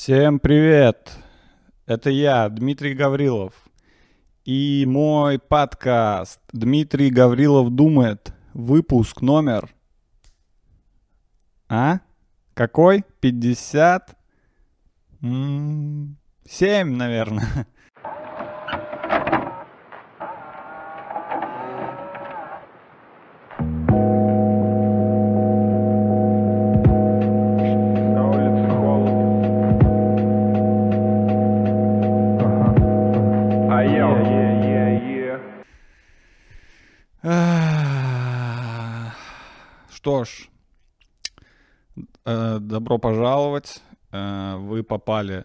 Всем привет! Это я, Дмитрий Гаврилов. И мой подкаст «Дмитрий Гаврилов думает». Выпуск номер... А? Какой? 50? М, Семь, наверное. добро пожаловать. Э, Вы попали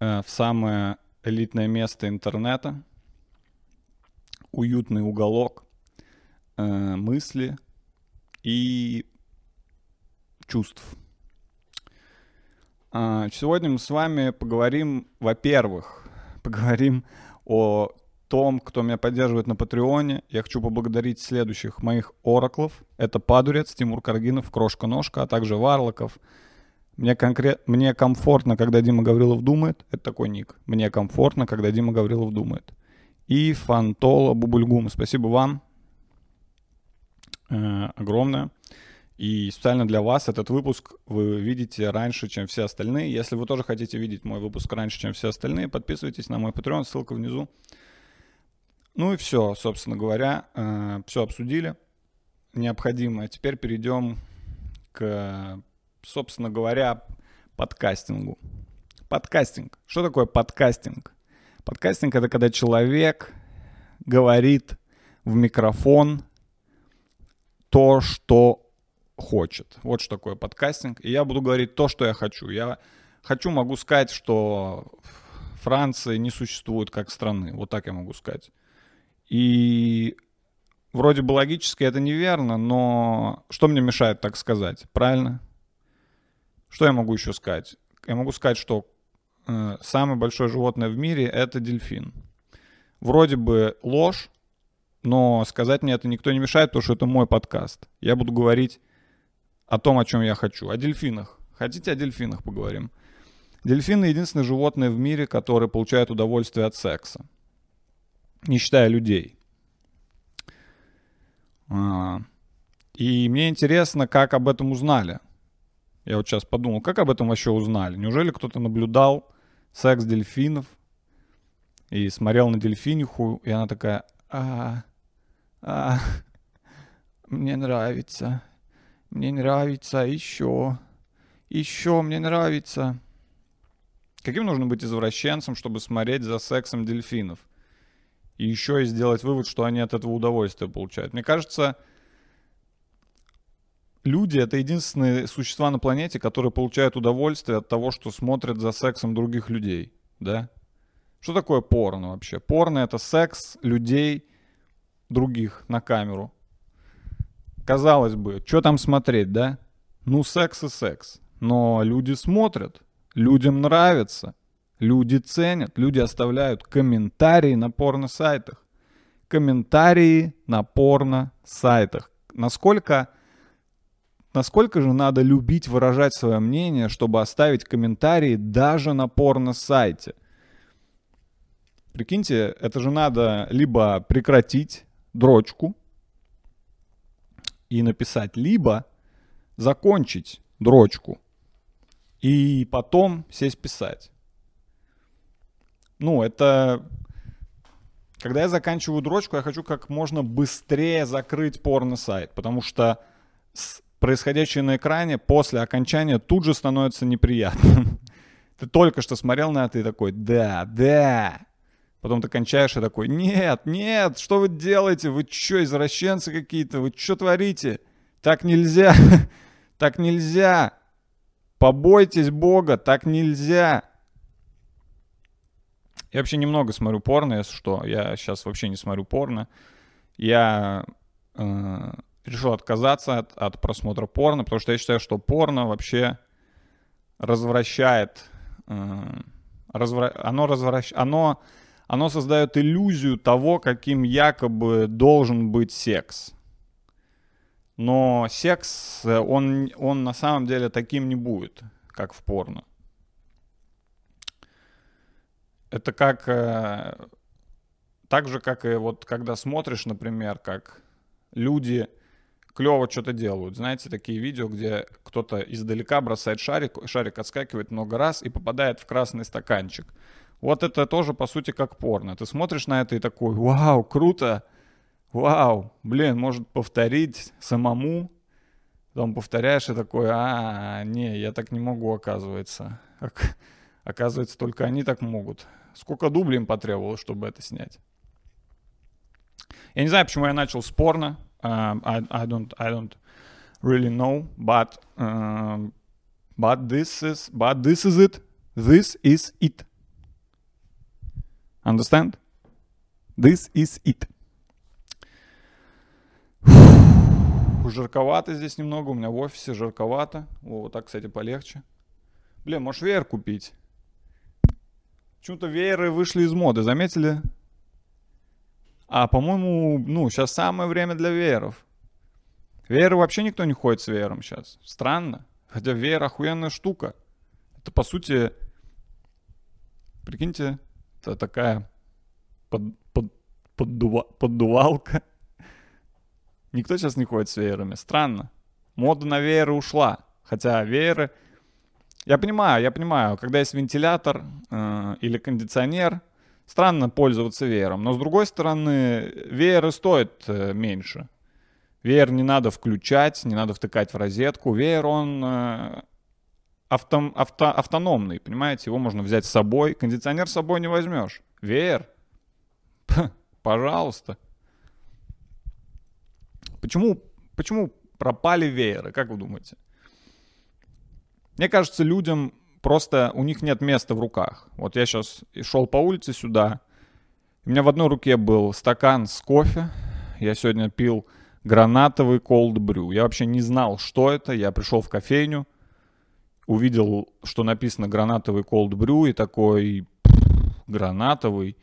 э, в самое элитное место интернета. Уютный уголок э, мысли и чувств. А, Сегодня мы с вами поговорим, во-первых, поговорим о том, кто меня поддерживает на Патреоне. Я хочу поблагодарить следующих моих ораклов. Это Падурец, Тимур Каргинов, Крошка-Ножка, а также Варлоков. Мне, конкрет... Мне комфортно, когда Дима Гаврилов думает. Это такой ник. Мне комфортно, когда Дима Гаврилов думает. И Фантола Бубульгум. Спасибо вам э, огромное. И специально для вас этот выпуск вы видите раньше, чем все остальные. Если вы тоже хотите видеть мой выпуск раньше, чем все остальные, подписывайтесь на мой Patreon, ссылка внизу. Ну и все, собственно говоря, все обсудили необходимое. Теперь перейдем к, собственно говоря, подкастингу. Подкастинг. Что такое подкастинг? Подкастинг это когда человек говорит в микрофон то, что хочет. Вот что такое подкастинг. И я буду говорить то, что я хочу. Я хочу, могу сказать, что Франции не существует как страны. Вот так я могу сказать. И вроде бы логически это неверно, но что мне мешает так сказать? Правильно? Что я могу еще сказать? Я могу сказать, что э, самое большое животное в мире это дельфин. Вроде бы ложь, но сказать мне это никто не мешает, потому что это мой подкаст. Я буду говорить о том, о чем я хочу. О дельфинах. Хотите о дельфинах поговорим? Дельфины единственное животное в мире, которое получает удовольствие от секса. Не считая людей. А, И мне интересно, как об этом узнали. Я вот сейчас подумал, как об этом вообще узнали? Неужели кто-то наблюдал секс дельфинов и смотрел на дельфиниху, и она такая, а, а, мне нравится, мне нравится еще, еще мне нравится. Каким нужно быть извращенцем, чтобы смотреть за сексом дельфинов? И еще и сделать вывод, что они от этого удовольствие получают. Мне кажется, люди — это единственные существа на планете, которые получают удовольствие от того, что смотрят за сексом других людей, да? Что такое порно вообще? Порно — это секс людей других на камеру. Казалось бы, что там смотреть, да? Ну, секс и секс. Но люди смотрят, людям нравится, люди ценят, люди оставляют комментарии на порно-сайтах. Комментарии на порно-сайтах. Насколько, насколько же надо любить выражать свое мнение, чтобы оставить комментарии даже на порно-сайте? Прикиньте, это же надо либо прекратить дрочку и написать, либо закончить дрочку и потом сесть писать. Ну, это... Когда я заканчиваю дрочку, я хочу как можно быстрее закрыть порно-сайт, потому что с- происходящее на экране после окончания тут же становится неприятным. Ты только что смотрел на это и такой, да, да. Потом ты кончаешь и такой, нет, нет, что вы делаете? Вы что, извращенцы какие-то? Вы что творите? Так нельзя, так нельзя. Побойтесь Бога, так нельзя. Я вообще немного смотрю порно, если что. Я сейчас вообще не смотрю порно. Я э, решил отказаться от, от просмотра порно, потому что я считаю, что порно вообще развращает. э, развра- Оно развращ... Оно оно создает иллюзию того, каким якобы должен быть секс. Но секс, э, он, он на самом деле таким не будет, как в порно. это как... э, так же, как и вот когда смотришь, например, как люди клево что-то делают. Знаете, такие видео, где кто-то издалека бросает шарик, шарик отскакивает много раз и попадает в красный стаканчик. Вот это тоже, по сути, как порно. Ты смотришь на это и такой, вау, круто, вау, блин, может повторить самому. Потом повторяешь и такой, а, не, я так не могу, оказывается. Ок- Оказывается, только они так могут. Сколько дублей им потребовалось, чтобы это снять? Я не знаю, почему я начал с порно. Um, I, I don't, I don't really know, but, um, but this is, but this is it. This is it. Understand? This is it. Жарковато здесь немного, у меня в офисе жарковато. О, вот так, кстати, полегче. Блин, можешь веер купить? Почему-то вееры вышли из моды, заметили? А, по-моему, ну, сейчас самое время для вееров. Вееры вообще никто не ходит с веером сейчас. Странно. Хотя веер охуенная штука. Это, по сути, прикиньте, это такая под, под- поддува- поддувалка. Никто сейчас не ходит с веерами. Странно. Мода на вееры ушла. Хотя вееры... Я понимаю, я понимаю, когда есть вентилятор э, или кондиционер, странно пользоваться веером. Но с другой стороны, вееры стоят э, меньше. Веер не надо включать, не надо втыкать в розетку. Веер, он э, автом- авто- автономный, понимаете? Его можно взять с собой. Кондиционер с собой не возьмешь. Веер? Пожалуйста. Почему, почему пропали вееры, как вы думаете? Мне кажется, людям просто у них нет места в руках. Вот я сейчас шел по улице сюда, у меня в одной руке был стакан с кофе. Я сегодня пил гранатовый cold brew. Я вообще не знал, что это. Я пришел в кофейню, увидел, что написано гранатовый cold brew и такой «Пф, гранатовый.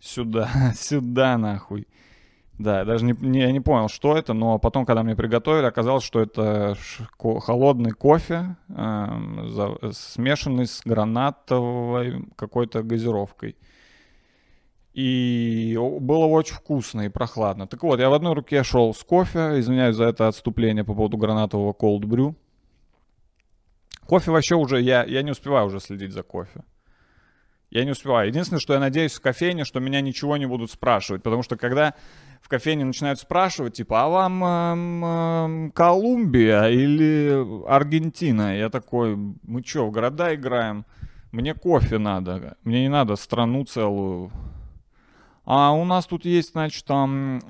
Сюда, сюда нахуй. Да, я даже не, не- я не понял, что это, но потом, когда мне приготовили, оказалось, что это ко- холодный кофе, эм, за- смешанный с гранатовой какой-то газировкой. И было очень вкусно и прохладно. Так вот, я в одной руке шел с кофе, извиняюсь за это отступление по поводу гранатового cold brew. Кофе вообще уже, я, я не успеваю уже следить за кофе. Я не успеваю. Единственное, что я надеюсь в кофейне, что меня ничего не будут спрашивать. Потому что когда в кофейне начинают спрашивать, типа, а вам эм, эм, Колумбия или Аргентина? Я такой, мы что, в города играем? Мне кофе надо. Мне не надо страну целую. А у нас тут есть, значит, там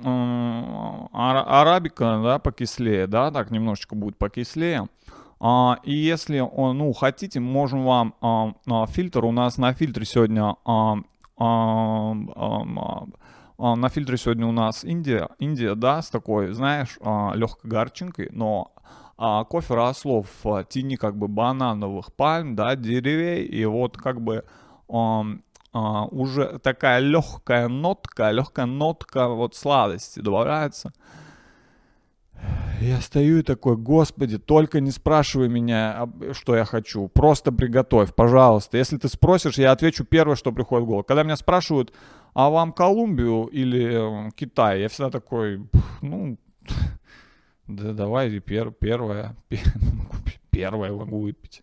ара- арабика, да, покислее, да, так немножечко будет покислее. А, и если, ну, хотите, можем вам а, а, фильтр. У нас на фильтре сегодня на фильтре сегодня у нас Индия, Индия, да, с такой, знаешь, легкой горчинкой, но а, кофе росло в тени как бы банановых пальм, да, деревей, и вот как бы ам, а, уже такая легкая нотка, легкая нотка вот сладости добавляется. Я стою и такой, господи, только не спрашивай меня, об- что я хочу. Просто приготовь, пожалуйста. Если ты спросишь, я отвечу первое, что приходит в голову. Когда меня спрашивают, а вам Колумбию или э, Китай, я всегда такой, «Пф, ну, да давай пер- первое. пе- Первое могу выпить.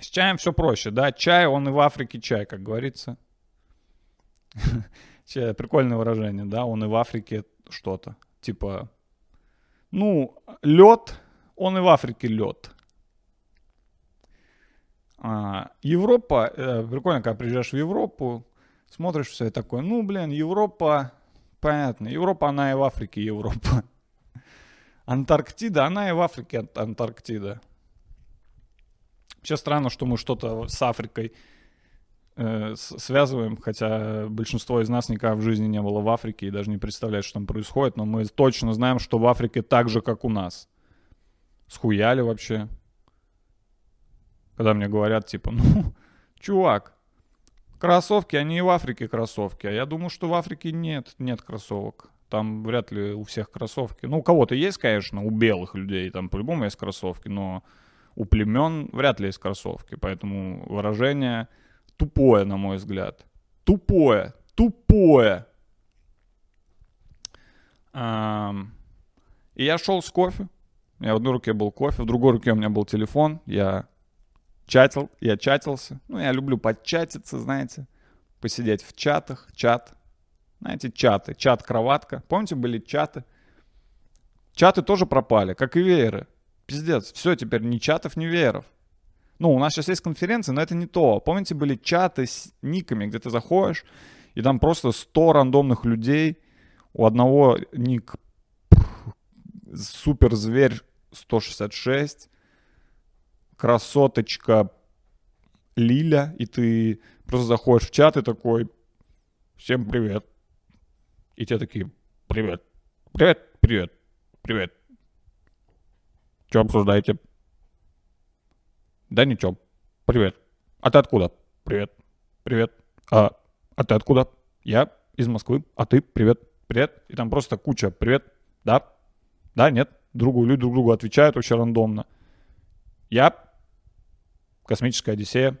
С чаем все проще, да? Чай, он и в Африке чай, как говорится. Прикольное выражение, да? Он и в Африке что-то. Типа, ну, лед, он и в Африке лед. А, Европа, э, прикольно, когда приезжаешь в Европу, смотришь все и такое, ну, блин, Европа, понятно, Европа, она и в Африке Европа. Антарктида, она и в Африке Ан- Антарктида. Вообще странно, что мы что-то с Африкой э, связываем, хотя большинство из нас никогда в жизни не было в Африке и даже не представляет, что там происходит, но мы точно знаем, что в Африке так же, как у нас. Схуяли вообще. Когда мне говорят, типа, ну, чувак, кроссовки, они и в Африке кроссовки. А я думаю, что в Африке нет, нет кроссовок. Там вряд ли у всех кроссовки. Ну, у кого-то есть, конечно, у белых людей, там по-любому есть кроссовки, но у племен вряд ли есть кроссовки, поэтому выражение тупое, на мой взгляд. Тупое, тупое. И я шел с кофе. У меня в одной руке был кофе, в другой руке у меня был телефон. Я чатил, я чатился. Ну, я люблю подчатиться, знаете, посидеть в чатах, чат. Знаете, чаты, чат-кроватка. Помните, были чаты? Чаты тоже пропали, как и вееры. Пиздец, все, теперь ни чатов, ни вееров. Ну, у нас сейчас есть конференции, но это не то. Помните, были чаты с никами, где ты заходишь, и там просто 100 рандомных людей. У одного ник суперзверь 166, красоточка Лиля, и ты просто заходишь в чат и такой, всем привет. И те такие, привет, привет, привет, привет. Что обсуждаете? Да ничего. Привет. А ты откуда? Привет. Привет. А, а ты откуда? Я из Москвы. А ты? Привет. Привет. И там просто куча привет. Да. Да, нет. Другу, люди друг другу отвечают вообще рандомно. Я. Космическая Одиссея.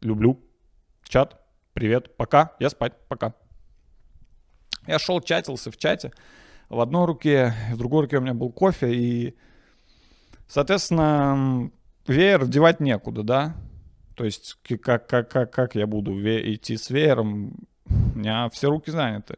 Люблю. Чат. Привет. Пока. Я спать. Пока. Я шел, чатился в чате. В одной руке, в другой руке у меня был кофе. И, соответственно, веер девать некуда, да? То есть как, как, как, как я буду идти с веером? У меня все руки заняты.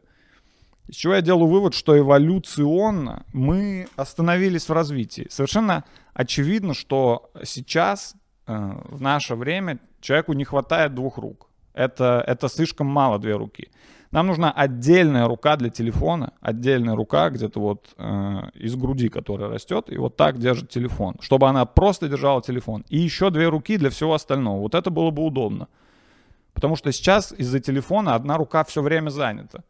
Из чего я делаю вывод, что эволюционно мы остановились в развитии. Совершенно очевидно, что сейчас, э, в наше время, человеку не хватает двух рук. Это, это слишком мало две руки. Нам нужна отдельная рука для телефона, отдельная рука где-то вот э, из груди, которая растет, и вот так держит телефон, чтобы она просто держала телефон. И еще две руки для всего остального. Вот это было бы удобно. Потому что сейчас из-за телефона одна рука все время занята.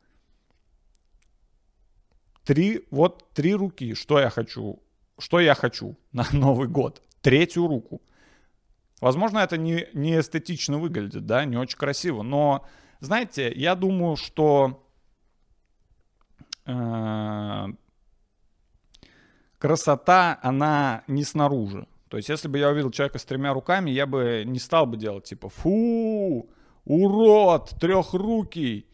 Три, вот три руки. Что я хочу? Что я хочу на Новый год? Третью руку. Возможно, это не, не эстетично выглядит, да, не очень красиво, но, знаете, я думаю, что э, красота, она не снаружи. То есть, если бы я увидел человека с тремя руками, я бы не стал бы делать типа «фу, урод, трехрукий».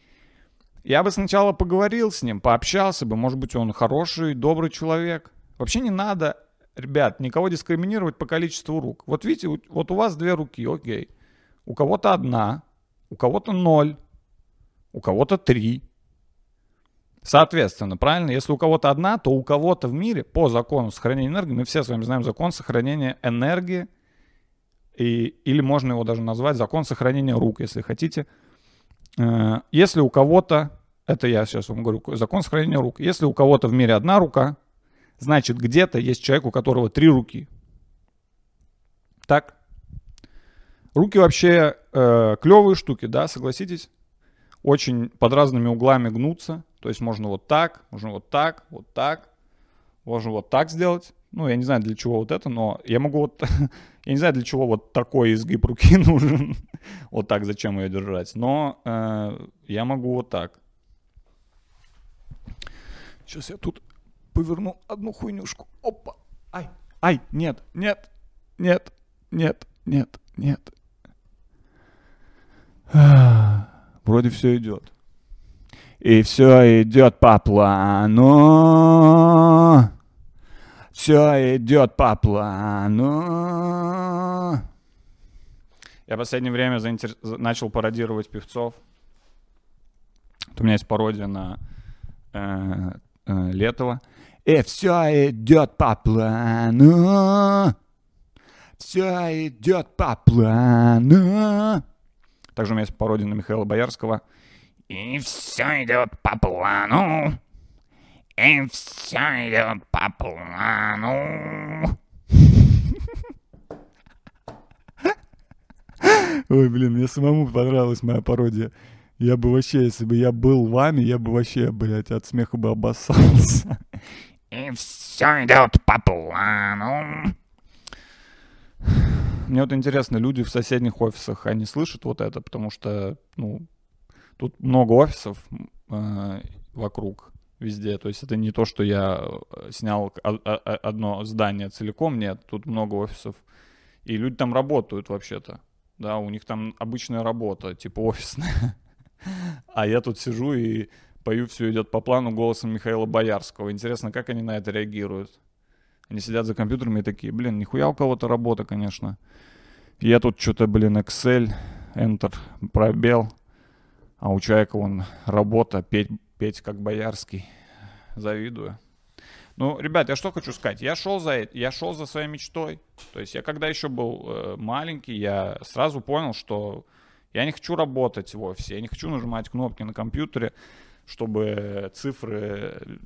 Я бы сначала поговорил с ним, пообщался бы, может быть, он хороший, добрый человек. Вообще не надо, ребят, никого дискриминировать по количеству рук. Вот видите, вот у вас две руки, окей. У кого-то одна, у кого-то ноль, у кого-то три. Соответственно, правильно, если у кого-то одна, то у кого-то в мире по закону сохранения энергии, мы все с вами знаем закон сохранения энергии, и, или можно его даже назвать закон сохранения рук, если хотите. Э, Если у кого-то, это я сейчас вам говорю, закон сохранения рук, если у кого-то в мире одна рука, значит где-то есть человек, у которого три руки. Так? Руки вообще э, клевые штуки, да, согласитесь? Очень под разными углами гнутся. То есть можно вот так, можно вот так, вот так, можно вот так сделать. Ну, я не знаю, для чего вот это, но я могу вот... я не знаю, для чего вот такой изгиб руки нужен. вот так, зачем ее держать. Но э, я могу вот так. Сейчас я тут поверну одну хуйнюшку. Опа. Ай. Ай, нет, нет, нет, нет, нет, нет. Вроде все идет. И все идет по плану. Все идет по плану. Я в последнее время заинтер- за- начал пародировать певцов. Вот у меня есть пародия на э, э, Летова. И все идет по плану. Все идет по плану. Также у меня есть пародия на Михаила Боярского. И все идет по плану. И все идет по плану. Ой, блин, мне самому понравилась моя пародия. Я бы вообще, если бы я был вами, я бы вообще, блядь, от смеха бы обоссался. И все идет по плану. Мне вот интересно, люди в соседних офисах, они слышат вот это, потому что, ну, тут много офисов э, вокруг везде. То есть это не то, что я э, снял о- о- одно здание целиком, нет, тут много офисов. И люди там работают вообще-то. Да, у них там обычная работа, типа офисная. А я тут сижу и пою «Все идет по плану» голосом Михаила Боярского. Интересно, как они на это реагируют? Они сидят за компьютерами и такие, блин, нихуя у кого-то работа, конечно. Я тут что-то, блин, Excel, Enter, пробел. А у человека вон работа, петь, петь как Боярский. Завидую. Ну, ребят, я что хочу сказать. Я шел за, я шел за своей мечтой. То есть я когда еще был э, маленький, я сразу понял, что я не хочу работать в офисе, я не хочу нажимать кнопки на компьютере, чтобы цифры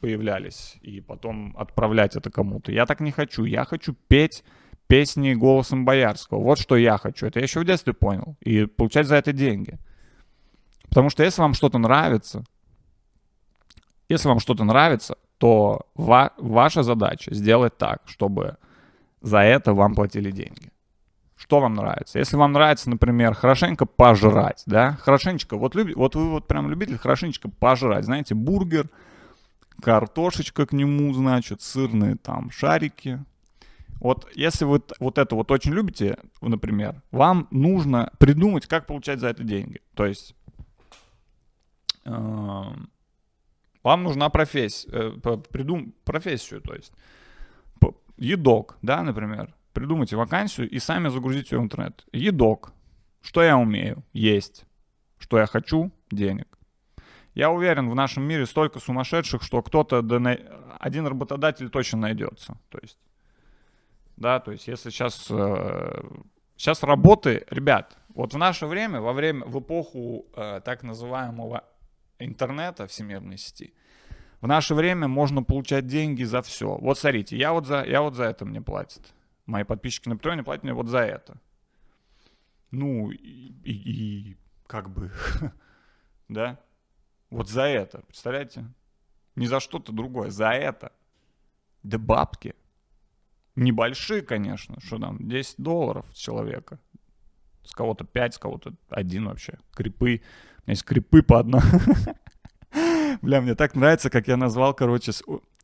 появлялись и потом отправлять это кому-то. Я так не хочу. Я хочу петь песни голосом Боярского. Вот что я хочу. Это я еще в детстве понял. И получать за это деньги. Потому что если вам что-то нравится, если вам что-то нравится, то ва- ваша задача сделать так, чтобы за это вам платили деньги. Что вам нравится? Если вам нравится, например, хорошенько пожрать, да, хорошенечко, вот, люб, вот вы вот прям любитель хорошенечко пожрать, знаете, бургер, картошечка к нему, значит, сырные там шарики. Вот если вы вот это вот очень любите, например, вам нужно придумать, как получать за это деньги. То есть э, вам нужна профессия, э, придум, профессию, то есть едок, да, например. Придумайте вакансию и сами загрузите ее в интернет. Едок. Что я умею? Есть. Что я хочу? Денег. Я уверен, в нашем мире столько сумасшедших, что кто-то, один работодатель точно найдется. То есть, да, то есть если сейчас, э, сейчас работы, ребят, вот в наше время, во время, в эпоху э, так называемого интернета, всемирной сети, в наше время можно получать деньги за все. Вот смотрите, я вот за, я вот за это мне платят. Мои подписчики на Патреоне платят мне вот за это. Ну, и, и, и как бы, да? Вот за это, представляете? Не за что-то другое, за это. Да бабки. Небольшие, конечно, что там, 10 долларов с человека. С кого-то 5, с кого-то один вообще. Крипы. У меня есть крипы по одной. Бля, мне так нравится, как я назвал, короче...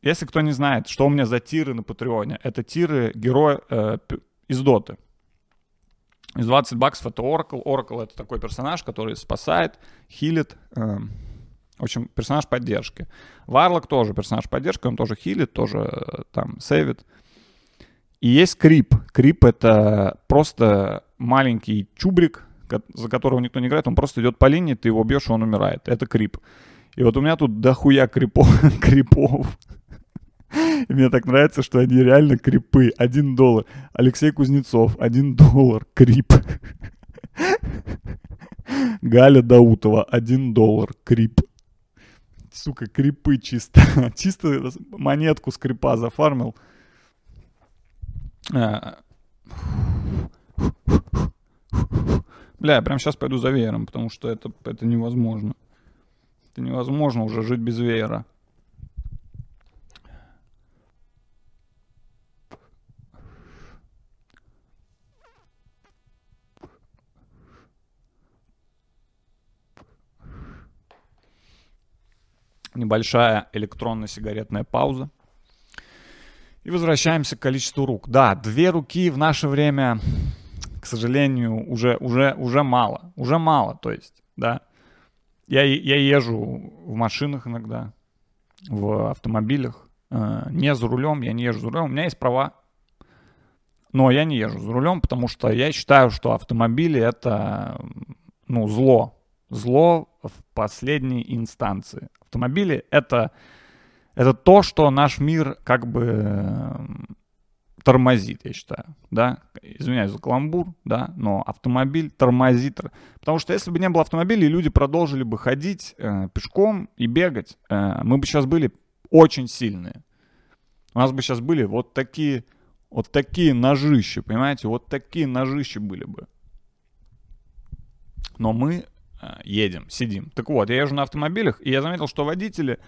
Если кто не знает, что у меня за тиры на Патреоне, это тиры героя э, из Доты. Из 20 баксов это Oracle. Oracle это такой персонаж, который спасает, хилит. Э, в общем, персонаж поддержки. Варлок тоже персонаж поддержки, он тоже хилит, тоже э, там сейвит. И есть Крип. Крип — это просто маленький чубрик, за которого никто не играет, он просто идет по линии, ты его бьешь, и он умирает. Это Крип. И вот у меня тут дохуя крипов. крипов. И мне так нравится, что они реально крипы. Один доллар. Алексей Кузнецов. Один доллар. Крип. Галя Даутова. Один доллар. Крип. Сука, крипы чисто. чисто монетку с крипа зафармил. А. Бля, я прям сейчас пойду за веером, потому что это, это невозможно. Это невозможно уже жить без веера. Небольшая электронно-сигаретная пауза. И возвращаемся к количеству рук. Да, две руки в наше время, к сожалению, уже, уже, уже мало. Уже мало, то есть, да. Я, я езжу в машинах иногда, в автомобилях. Э, не за рулем, я не езжу за рулем. У меня есть права, но я не езжу за рулем, потому что я считаю, что автомобили это ну, зло. Зло в последней инстанции. Автомобили это, это то, что наш мир как бы тормозит, я считаю, да, извиняюсь за каламбур, да, но автомобиль тормозит, потому что если бы не было автомобиля, люди продолжили бы ходить э, пешком и бегать, э, мы бы сейчас были очень сильные. У нас бы сейчас были вот такие, вот такие ножища, понимаете, вот такие ножища были бы. Но мы э, едем, сидим. Так вот, я езжу на автомобилях, и я заметил, что водители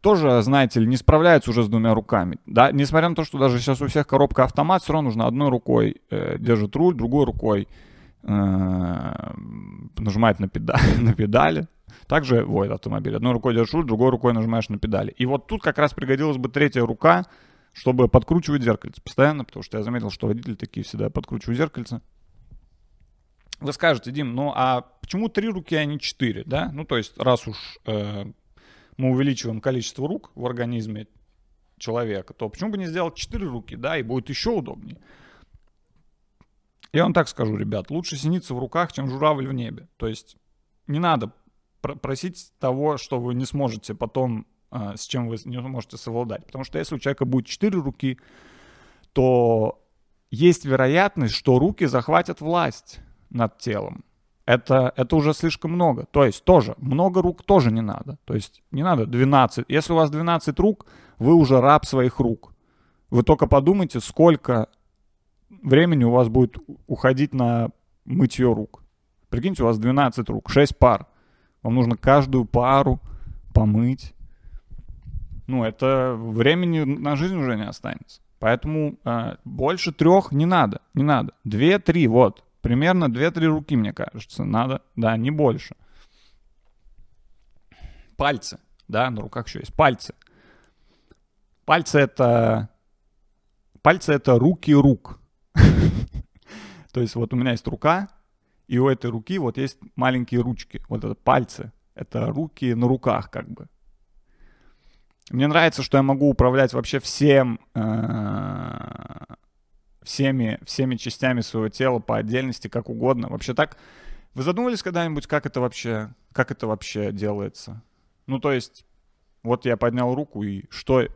тоже, знаете ли, не справляются уже с двумя руками. Да? Несмотря на то, что даже сейчас у всех коробка автомат, все равно нужно одной рукой э, держит руль, другой рукой э, нажимает на, педаль, на педали. Также водит автомобиль. Одной рукой держишь руль, другой рукой нажимаешь на педали. И вот тут как раз пригодилась бы третья рука, чтобы подкручивать зеркальце постоянно, потому что я заметил, что водители такие всегда подкручивают зеркальце. Вы скажете, Дим, ну а почему три руки, а не четыре, да? Ну, то есть, раз уж э, мы увеличиваем количество рук в организме человека, то почему бы не сделать четыре руки, да, и будет еще удобнее. Я вам так скажу, ребят, лучше синица в руках, чем журавль в небе. То есть не надо пр- просить того, что вы не сможете потом, э, с чем вы не можете совладать. Потому что если у человека будет четыре руки, то есть вероятность, что руки захватят власть над телом. Это, это уже слишком много. То есть тоже, много рук тоже не надо. То есть не надо 12. Если у вас 12 рук, вы уже раб своих рук. Вы только подумайте, сколько времени у вас будет уходить на мытье рук. Прикиньте, у вас 12 рук, 6 пар. Вам нужно каждую пару помыть. Ну, это времени на жизнь уже не останется. Поэтому э, больше трех не надо, не надо. Две-три, вот. Примерно 2-3 руки, мне кажется, надо. Да, не больше. Пальцы. Да, на руках еще есть пальцы. Пальцы это... Пальцы это руки рук. То есть вот у меня есть рука, и у этой руки вот есть маленькие ручки. Вот это пальцы. Это руки на руках как бы. Мне нравится, что я могу управлять вообще всем, э, всеми, всеми частями своего тела по отдельности, как угодно. Вообще так. Вы задумывались когда-нибудь, как это вообще, как это вообще делается? Ну, то есть, вот я поднял руку, и что,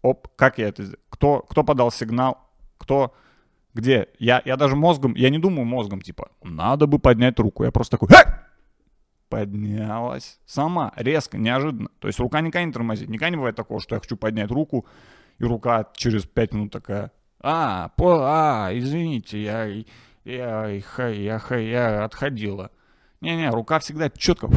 оп, как я это, кто, кто подал сигнал, кто, где? Я, я даже мозгом, я не думаю мозгом, типа, надо бы поднять руку. Я просто такой, Ха! поднялась сама, резко, неожиданно. То есть рука никогда не тормозит. Никогда не бывает такого, что я хочу поднять руку, и рука через пять минут такая, а, по, а, извините, я, я, я, я, я, отходила. Не-не, рука всегда четко.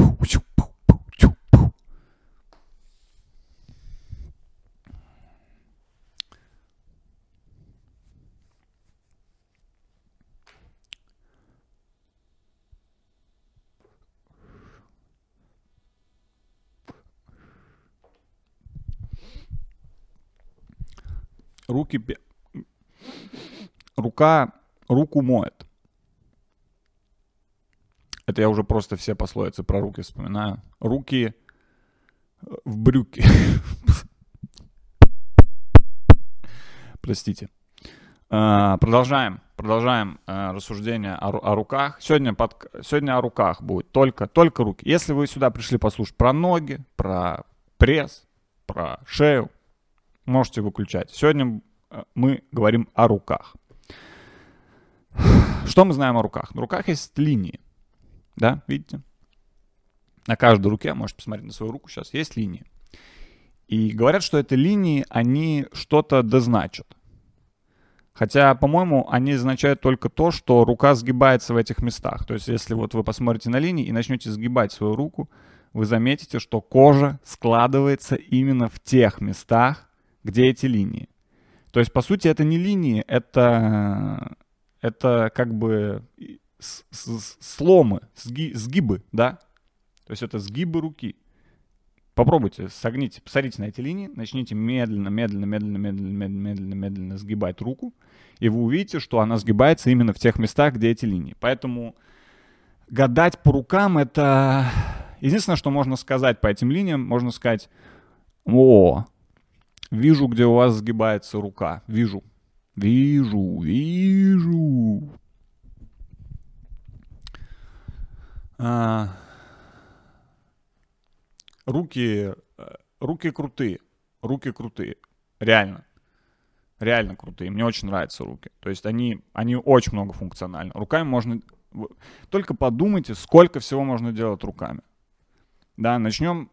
Руки рука руку моет. Это я уже просто все пословицы про руки вспоминаю. Руки в брюки. Простите. А, продолжаем, продолжаем а, рассуждение о, о руках. Сегодня, под, сегодня о руках будет только, только руки. Если вы сюда пришли послушать про ноги, про пресс, про шею, можете выключать. Сегодня э, мы говорим о руках. Что мы знаем о руках? На руках есть линии. Да, видите? На каждой руке, можете посмотреть на свою руку сейчас, есть линии. И говорят, что эти линии, они что-то дозначат. Хотя, по-моему, они означают только то, что рука сгибается в этих местах. То есть, если вот вы посмотрите на линии и начнете сгибать свою руку, вы заметите, что кожа складывается именно в тех местах, где эти линии. То есть, по сути, это не линии, это это как бы сломы, сги, сгибы, да? То есть это сгибы руки. Попробуйте, согните, посмотрите на эти линии, начните медленно, медленно, медленно, медленно, медленно, медленно, медленно сгибать руку, и вы увидите, что она сгибается именно в тех местах, где эти линии. Поэтому гадать по рукам — это... Единственное, что можно сказать по этим линиям, можно сказать, о, вижу, где у вас сгибается рука, вижу, Вижу, вижу. А, руки, э, руки крутые, руки крутые, реально, реально крутые. Мне очень нравятся руки. То есть они, они очень многофункциональны. Руками можно, только подумайте, сколько всего можно делать руками. Да, начнем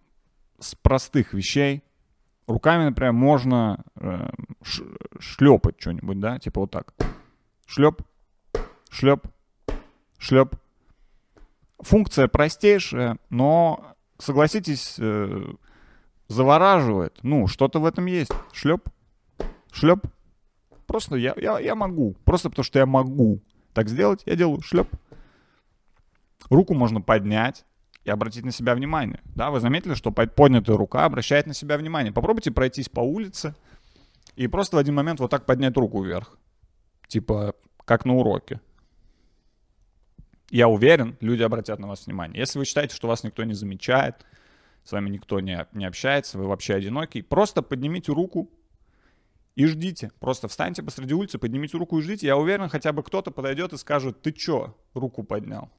с простых вещей. Руками, например, можно э, шлепать что-нибудь, да, типа вот так. Шлеп, шлеп, шлеп. Функция простейшая, но, согласитесь, э, завораживает. Ну, что-то в этом есть. Шлеп, шлеп. Просто я, я, я могу. Просто потому что я могу так сделать, я делаю шлеп. Руку можно поднять. И обратить на себя внимание. Да, вы заметили, что под- поднятая рука обращает на себя внимание. Попробуйте пройтись по улице и просто в один момент вот так поднять руку вверх. Типа, как на уроке. Я уверен, люди обратят на вас внимание. Если вы считаете, что вас никто не замечает, с вами никто не, не общается, вы вообще одинокий, просто поднимите руку и ждите. Просто встаньте посреди улицы, поднимите руку и ждите. Я уверен, хотя бы кто-то подойдет и скажет, ты чё руку поднял?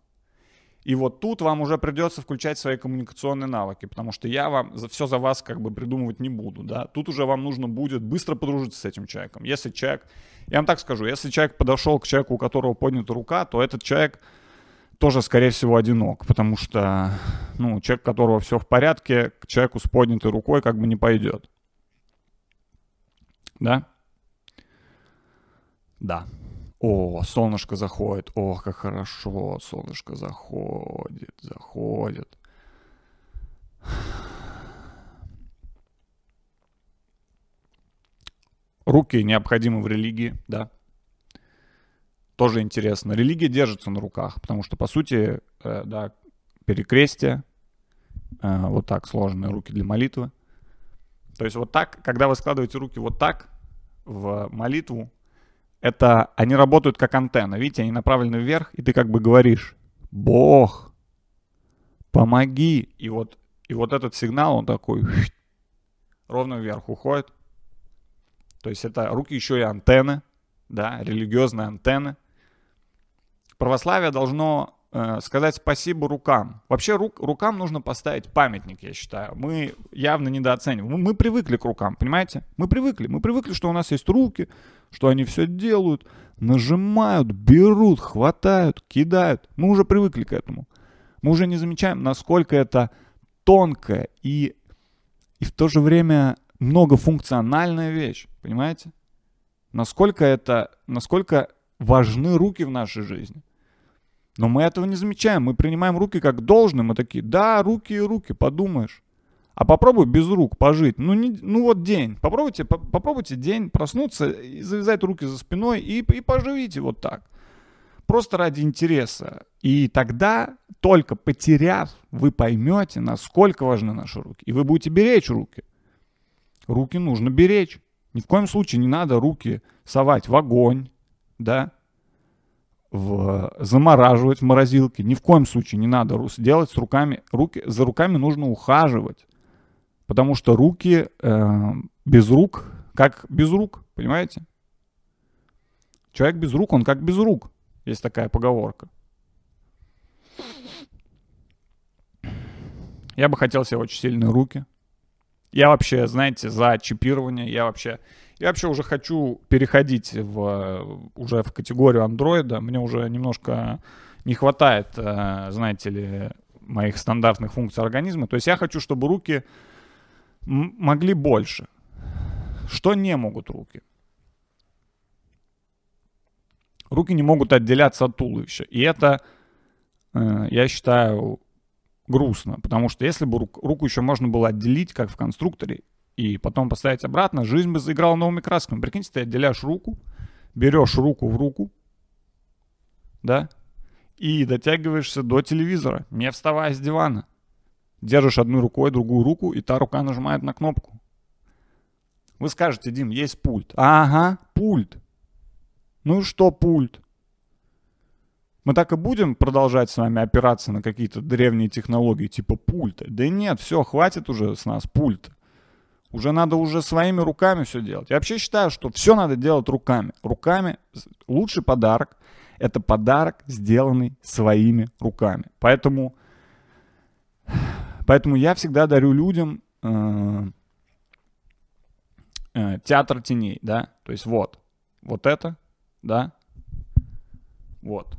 И вот тут вам уже придется включать свои коммуникационные навыки, потому что я вам за, все за вас как бы придумывать не буду, да. Тут уже вам нужно будет быстро подружиться с этим человеком. Если человек, я вам так скажу, если человек подошел к человеку, у которого поднята рука, то этот человек тоже, скорее всего, одинок, потому что, ну, человек, у которого все в порядке, к человеку с поднятой рукой как бы не пойдет. Да? Да. О, солнышко заходит. Ох, как хорошо. Солнышко заходит, заходит. Руки необходимы в религии, да. Тоже интересно. Религия держится на руках, потому что, по сути, э, да, перекрестие, э, вот так сложенные руки для молитвы. То есть вот так, когда вы складываете руки вот так в молитву, это они работают как антенна. Видите, они направлены вверх, и ты как бы говоришь, Бог, помоги. И вот, и вот этот сигнал, он такой ровно вверх уходит. То есть это руки еще и антенны, да, религиозные антенны. Православие должно сказать спасибо рукам. Вообще рук, рукам нужно поставить памятник, я считаю. Мы явно недооцениваем. Мы, мы привыкли к рукам, понимаете? Мы привыкли. Мы привыкли, что у нас есть руки, что они все делают, нажимают, берут, хватают, кидают. Мы уже привыкли к этому. Мы уже не замечаем, насколько это тонкая и, и в то же время многофункциональная вещь, понимаете? Насколько это, насколько важны руки в нашей жизни. Но мы этого не замечаем, мы принимаем руки как должное, мы такие, да, руки и руки, подумаешь. А попробуй без рук пожить. Ну, не, ну вот день. Попробуйте, по, попробуйте день проснуться и завязать руки за спиной и, и поживите вот так. Просто ради интереса. И тогда, только потеряв, вы поймете, насколько важны наши руки. И вы будете беречь руки. Руки нужно беречь. Ни в коем случае не надо руки совать в огонь, да, в, замораживать в морозилке. Ни в коем случае не надо делать с руками. Руки, за руками нужно ухаживать. Потому что руки э, без рук, как без рук, понимаете? Человек без рук, он как без рук. Есть такая поговорка. Я бы хотел себе очень сильные руки. Я вообще, знаете, за чипирование. Я вообще, я вообще уже хочу переходить в, уже в категорию андроида. Мне уже немножко не хватает, э, знаете ли, моих стандартных функций организма. То есть я хочу, чтобы руки могли больше. Что не могут руки? Руки не могут отделяться от туловища. И это, э, я считаю, грустно. Потому что если бы рук, руку еще можно было отделить, как в конструкторе, и потом поставить обратно, жизнь бы заиграла новыми красками. Прикиньте, ты отделяешь руку, берешь руку в руку, да, и дотягиваешься до телевизора, не вставая с дивана. Держишь одной рукой другую руку, и та рука нажимает на кнопку. Вы скажете, Дим, есть пульт. Ага, пульт. Ну что пульт? Мы так и будем продолжать с вами опираться на какие-то древние технологии типа пульта? Да нет, все, хватит уже с нас пульта. Уже надо уже своими руками все делать. Я вообще считаю, что все надо делать руками. Руками лучший подарок – это подарок, сделанный своими руками. Поэтому, поэтому я всегда дарю людям э, э, театр теней, да. То есть вот, вот это, да, вот,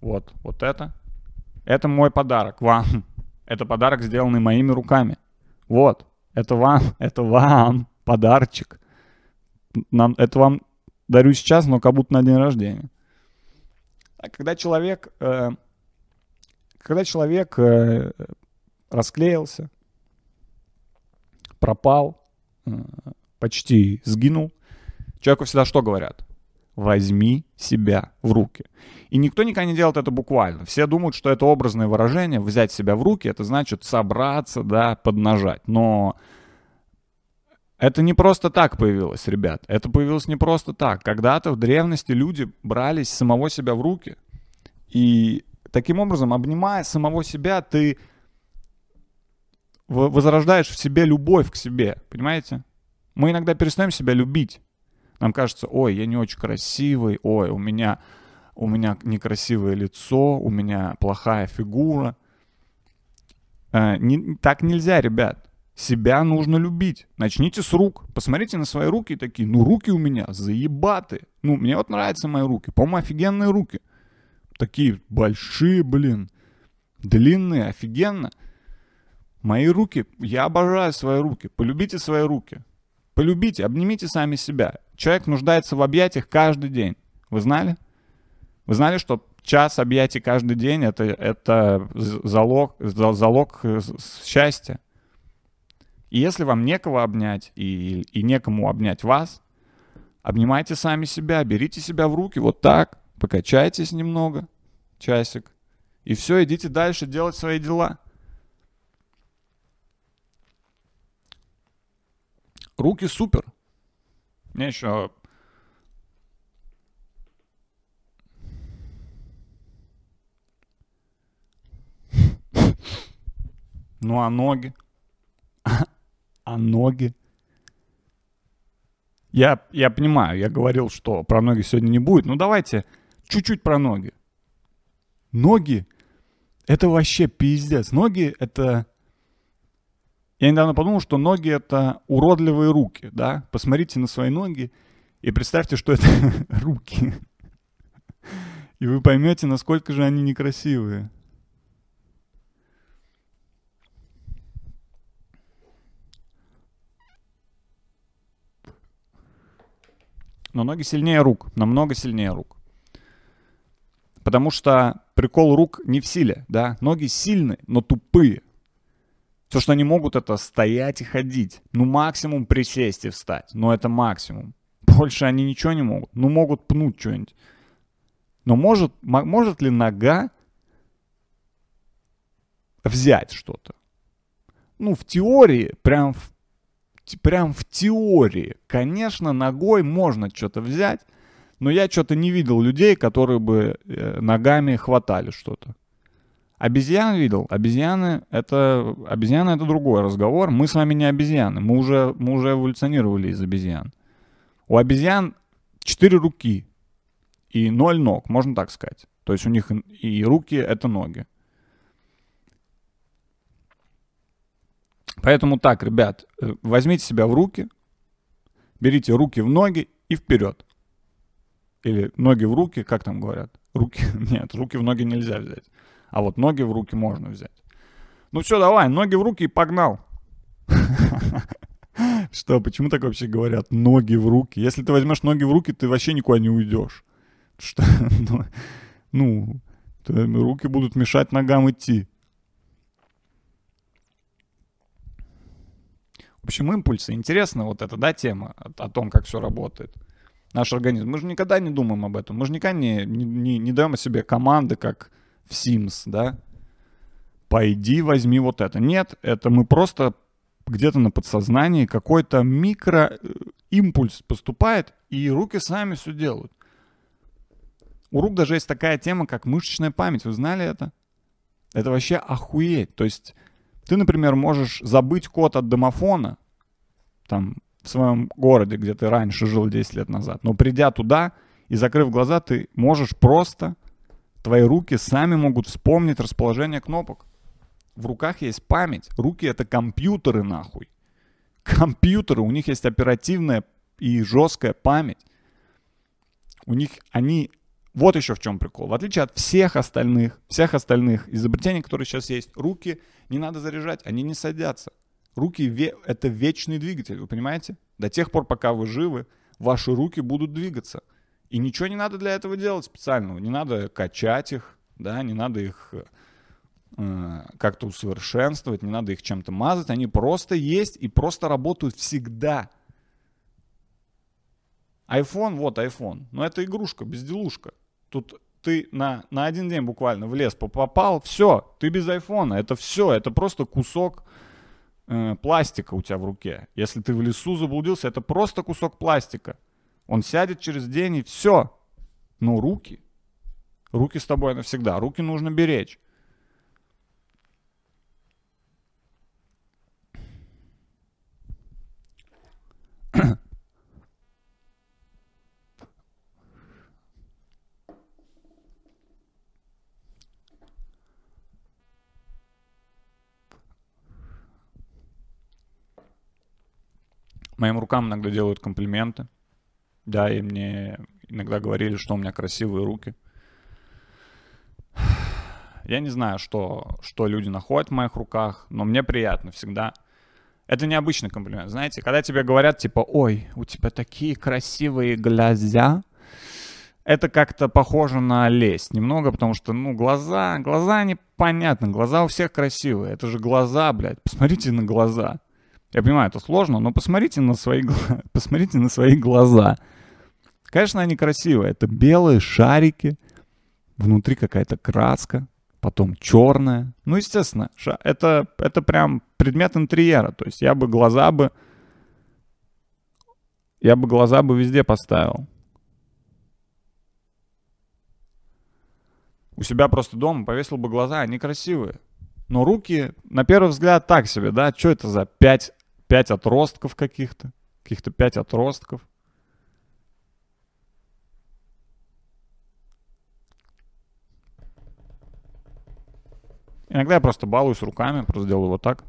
вот, вот это. Это мой подарок вам. Это подарок, сделанный моими руками. Вот, это вам, это вам подарочек. Нам, это вам дарю сейчас, но как будто на день рождения. А когда человек, э, когда человек э, расклеился, пропал, э, почти сгинул, человеку всегда что говорят? Возьми себя в руки. И никто никогда не делает это буквально. Все думают, что это образное выражение, взять себя в руки, это значит собраться, да, поднажать. Но это не просто так появилось, ребят. Это появилось не просто так. Когда-то в древности люди брались самого себя в руки. И таким образом, обнимая самого себя, ты возрождаешь в себе любовь к себе. Понимаете? Мы иногда перестаем себя любить. Нам кажется, ой, я не очень красивый, ой, у меня, у меня некрасивое лицо, у меня плохая фигура. Э, не, так нельзя, ребят. Себя нужно любить. Начните с рук. Посмотрите на свои руки такие, ну руки у меня заебаты. Ну, мне вот нравятся мои руки. По-моему, офигенные руки. Такие большие, блин. Длинные, офигенно. Мои руки, я обожаю свои руки. Полюбите свои руки. Полюбите, обнимите сами себя. Человек нуждается в объятиях каждый день. Вы знали? Вы знали, что час объятий каждый день это, это залог, залог э, счастья? И если вам некого обнять и, и некому обнять вас, обнимайте сами себя, берите себя в руки вот так, покачайтесь немного, часик, и все, идите дальше делать свои дела. Руки супер. Мне еще Ну а ноги? а ноги? Я, я понимаю, я говорил, что про ноги сегодня не будет. Ну давайте чуть-чуть про ноги. Ноги — это вообще пиздец. Ноги — это я недавно подумал, что ноги — это уродливые руки, да? Посмотрите на свои ноги и представьте, что это руки. И вы поймете, насколько же они некрасивые. Но ноги сильнее рук, намного сильнее рук. Потому что прикол рук не в силе, да? Ноги сильные, но тупые. Все, что они могут, это стоять и ходить. Ну, максимум присесть и встать. Но это максимум. Больше они ничего не могут. Ну, могут пнуть что-нибудь. Но может, может ли нога взять что-то? Ну, в теории, прям в, прям в теории, конечно, ногой можно что-то взять, но я что-то не видел людей, которые бы э, ногами хватали что-то. Обезьян видел? Обезьяны это, обезьяны это другой разговор. Мы с вами не обезьяны. Мы уже, мы уже эволюционировали из обезьян. У обезьян четыре руки и ноль ног, можно так сказать. То есть у них и руки — это ноги. Поэтому так, ребят, э, возьмите себя в руки, берите руки в ноги и вперед. Или ноги в руки, как там говорят? Руки, нет, руки в ноги нельзя взять. А вот ноги в руки можно взять. Ну все, давай, ноги в руки и погнал. Что, почему так вообще говорят? Ноги в руки. Если ты возьмешь ноги в руки, ты вообще никуда не уйдешь. Что, ну, ну руки будут мешать ногам идти. В общем, импульсы. Интересна вот эта, да, тема о, том, как все работает. Наш организм. Мы же никогда не думаем об этом. Мы же никогда не, не, не даем о себе команды, как в Sims, да, пойди возьми вот это. Нет, это мы просто где-то на подсознании какой-то микроимпульс поступает, и руки сами все делают. У рук даже есть такая тема, как мышечная память. Вы знали это? Это вообще охуеть. То есть ты, например, можешь забыть код от домофона, там, в своем городе, где ты раньше жил 10 лет назад. Но придя туда и закрыв глаза, ты можешь просто Твои руки сами могут вспомнить расположение кнопок. В руках есть память. Руки — это компьютеры, нахуй. Компьютеры, у них есть оперативная и жесткая память. У них они... Вот еще в чем прикол. В отличие от всех остальных, всех остальных изобретений, которые сейчас есть, руки не надо заряжать, они не садятся. Руки ве- — это вечный двигатель, вы понимаете? До тех пор, пока вы живы, ваши руки будут двигаться — и ничего не надо для этого делать специального. Не надо качать их, да, не надо их э, как-то усовершенствовать, не надо их чем-то мазать. Они просто есть и просто работают всегда. iPhone, вот iPhone. Но это игрушка, безделушка. Тут ты на, на один день буквально в лес попал, все, ты без айфона. Это все, это просто кусок э, пластика у тебя в руке. Если ты в лесу заблудился, это просто кусок пластика. Он сядет через день и все. Но руки, руки с тобой навсегда, руки нужно беречь. Моим рукам иногда делают комплименты. Да, и мне иногда говорили, что у меня красивые руки. Я не знаю, что, что люди находят в моих руках, но мне приятно всегда. Это необычный комплимент. Знаете, когда тебе говорят, типа, ой, у тебя такие красивые глаза, это как-то похоже на лесть немного, потому что, ну, глаза, глаза непонятно, глаза у всех красивые. Это же глаза, блядь, посмотрите на глаза. Я понимаю, это сложно, но посмотрите на свои, посмотрите на свои глаза. Конечно, они красивые. Это белые шарики, внутри какая-то краска, потом черная. Ну, естественно, это, это прям предмет интерьера. То есть я бы глаза бы... Я бы глаза бы везде поставил. У себя просто дома повесил бы глаза, они красивые. Но руки, на первый взгляд, так себе, да? Что это за пять пять отростков каких-то, каких-то пять отростков. Иногда я просто балуюсь руками, просто делаю вот так.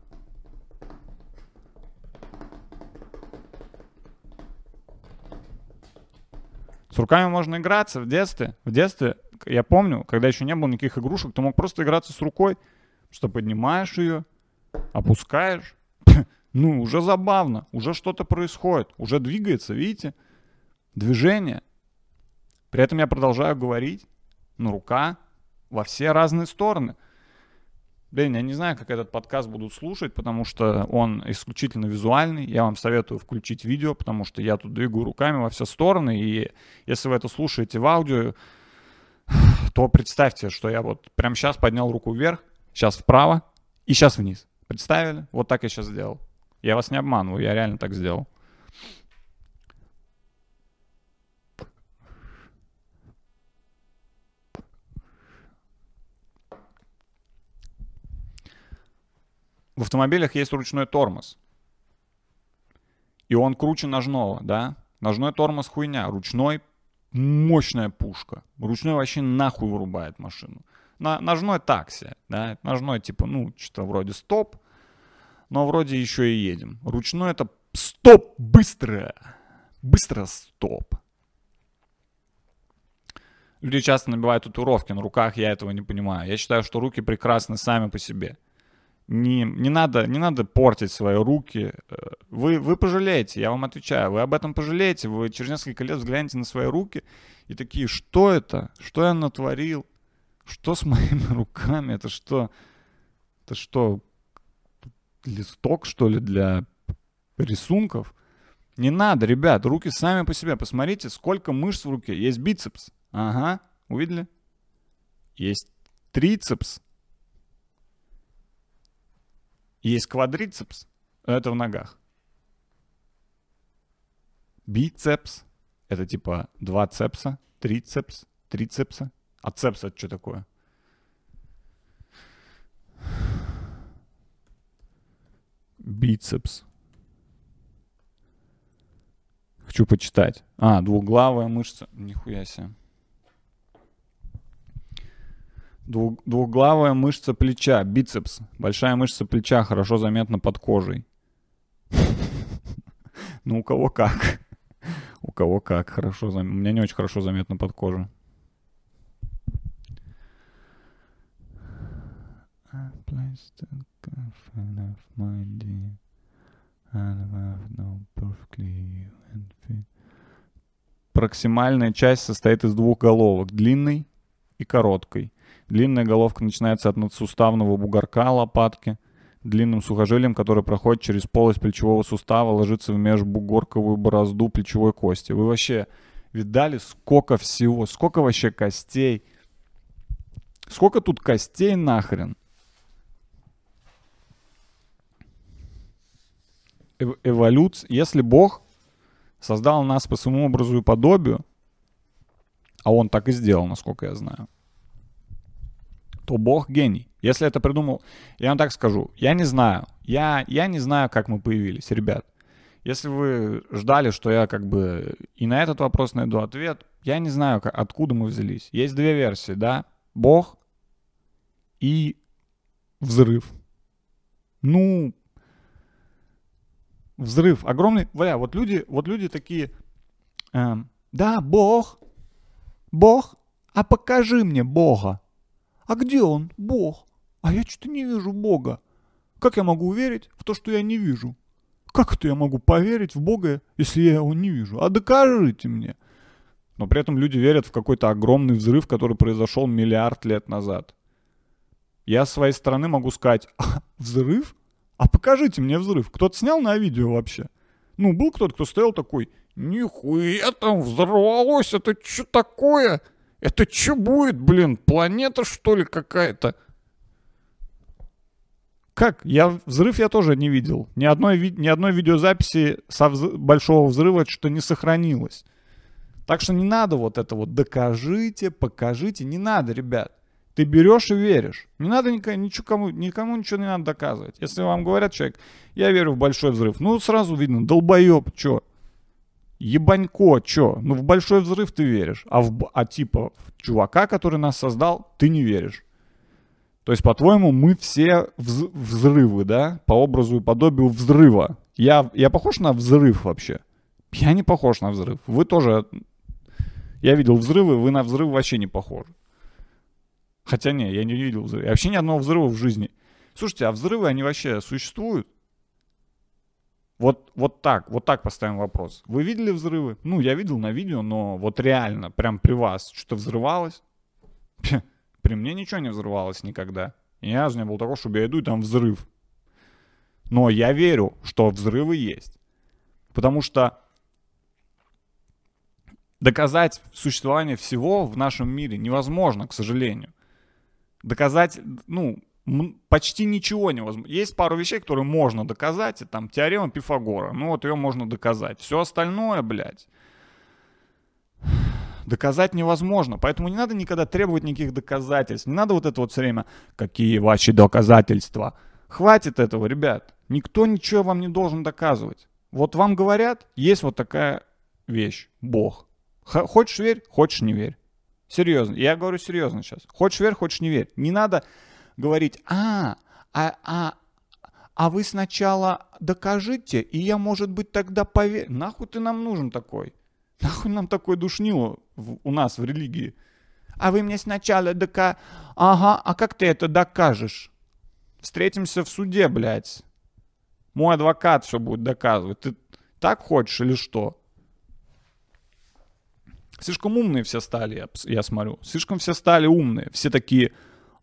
С руками можно играться в детстве. В детстве, я помню, когда еще не было никаких игрушек, ты мог просто играться с рукой, что поднимаешь ее, опускаешь, ну, уже забавно, уже что-то происходит, уже двигается, видите? Движение. При этом я продолжаю говорить, ну, рука во все разные стороны. Блин, я не знаю, как этот подкаст будут слушать, потому что он исключительно визуальный. Я вам советую включить видео, потому что я тут двигаю руками во все стороны. И если вы это слушаете в аудио, то представьте, что я вот прямо сейчас поднял руку вверх, сейчас вправо и сейчас вниз. Представили? Вот так я сейчас сделал. Я вас не обманываю, я реально так сделал. В автомобилях есть ручной тормоз. И он круче ножного, да? Ножной тормоз хуйня, ручной мощная пушка. Ручной вообще нахуй вырубает машину. На, ножной такси, да? Ножной типа, ну, что-то вроде стоп, но вроде еще и едем. Ручной это стоп, быстро, быстро стоп. Люди часто набивают татуировки на руках, я этого не понимаю. Я считаю, что руки прекрасны сами по себе. Не, не, надо, не надо портить свои руки. Э, вы, вы пожалеете, я вам отвечаю. Вы об этом пожалеете. Вы через несколько лет взглянете на свои руки и такие, что это? Что я натворил? Что с моими руками? Это что? Это что, листок, что ли, для рисунков. Не надо, ребят, руки сами по себе. Посмотрите, сколько мышц в руке. Есть бицепс. Ага, увидели? Есть трицепс. Есть квадрицепс. Это в ногах. Бицепс. Это типа два цепса. Трицепс. Трицепса. А цепс это что такое? бицепс. Хочу почитать. А, двуглавая мышца. Нихуя себе. Двух, двухглавая мышца плеча, бицепс. Большая мышца плеча хорошо заметна под кожей. Ну, у кого как. У кого как. Хорошо У меня не очень хорошо заметно под кожей. Проксимальная часть состоит из двух головок, длинной и короткой. Длинная головка начинается от надсуставного бугорка лопатки, длинным сухожилием, которое проходит через полость плечевого сустава, ложится в межбугорковую борозду плечевой кости. Вы вообще видали, сколько всего, сколько вообще костей? Сколько тут костей нахрен? Эв- эволюция, если Бог создал нас по своему образу и подобию, а он так и сделал, насколько я знаю, то Бог гений. Если это придумал, я вам так скажу, я не знаю, я, я не знаю, как мы появились, ребят. Если вы ждали, что я как бы и на этот вопрос найду ответ, я не знаю, как, откуда мы взялись. Есть две версии, да? Бог и взрыв. Ну, взрыв огромный. Бля, вот люди, вот люди такие, эм, да, Бог, Бог, а покажи мне Бога. А где он, Бог? А я что-то не вижу Бога. Как я могу верить в то, что я не вижу? Как это я могу поверить в Бога, если я его не вижу? А докажите мне. Но при этом люди верят в какой-то огромный взрыв, который произошел миллиард лет назад. Я с своей стороны могу сказать, «А, взрыв? А покажите мне взрыв. Кто-то снял на видео вообще? Ну, был кто-то, кто стоял такой, нихуя там взорвалось, это что такое? Это что будет, блин, планета что ли какая-то? Как? Я взрыв я тоже не видел. Ни одной, ви- ни одной видеозаписи со вз- большого взрыва что-то не сохранилось. Так что не надо вот это вот докажите, покажите. Не надо, ребят. Ты берешь и веришь. Не надо никому, ничего, кому, никому ничего не надо доказывать. Если вам говорят человек, я верю в большой взрыв, ну сразу видно, долбоеб, чё? Ебанько, чё? Ну в большой взрыв ты веришь, а, в, а типа в чувака, который нас создал, ты не веришь. То есть, по-твоему, мы все вз- взрывы, да? По образу и подобию взрыва. Я, я похож на взрыв вообще? Я не похож на взрыв. Вы тоже... Я видел взрывы, вы на взрыв вообще не похожи. Хотя не, я не видел взрыва. Вообще ни одного взрыва в жизни. Слушайте, а взрывы, они вообще существуют? Вот, вот так, вот так поставим вопрос. Вы видели взрывы? Ну, я видел на видео, но вот реально, прям при вас что-то взрывалось? При мне ничего не взрывалось никогда. Ни разу не было такого, чтобы я иду и там взрыв. Но я верю, что взрывы есть. Потому что доказать существование всего в нашем мире невозможно, к сожалению. Доказать, ну, почти ничего невозможно. Есть пару вещей, которые можно доказать, и там теорема Пифагора, ну вот ее можно доказать. Все остальное, блядь, доказать невозможно. Поэтому не надо никогда требовать никаких доказательств. Не надо вот это вот все время, какие ваши доказательства. Хватит этого, ребят. Никто ничего вам не должен доказывать. Вот вам говорят, есть вот такая вещь, Бог. Х- хочешь верь, хочешь не верь. Серьезно, я говорю серьезно сейчас. Хочешь верь, хочешь не верь. Не надо говорить, а, а, а, а вы сначала докажите, и я, может быть, тогда поверю. Нахуй ты нам нужен такой? Нахуй нам такой душнило в- у нас в религии? А вы мне сначала дока... Ага, а как ты это докажешь? Встретимся в суде, блядь. Мой адвокат все будет доказывать. Ты так хочешь или что? Слишком умные все стали, я, я смотрю. Слишком все стали умные. Все такие,